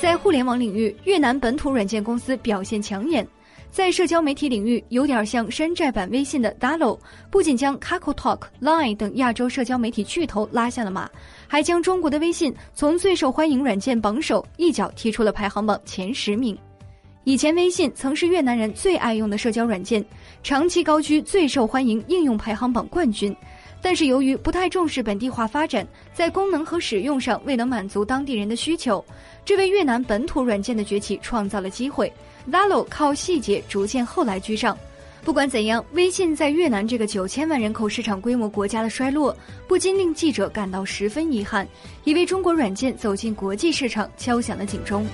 在互联网领域，越南本土软件公司表现抢眼。在社交媒体领域，有点像山寨版微信的 Dalo，不仅将 k a k o t a l k、Line 等亚洲社交媒体巨头拉下了马，还将中国的微信从最受欢迎软件榜首一脚踢出了排行榜前十名。以前，微信曾是越南人最爱用的社交软件，长期高居最受欢迎应用排行榜冠军。但是，由于不太重视本地化发展，在功能和使用上未能满足当地人的需求，这为越南本土软件的崛起创造了机会。Valo 靠细节逐渐后来居上。不管怎样，微信在越南这个九千万人口市场规模国家的衰落，不禁令记者感到十分遗憾，也为中国软件走进国际市场敲响了警钟。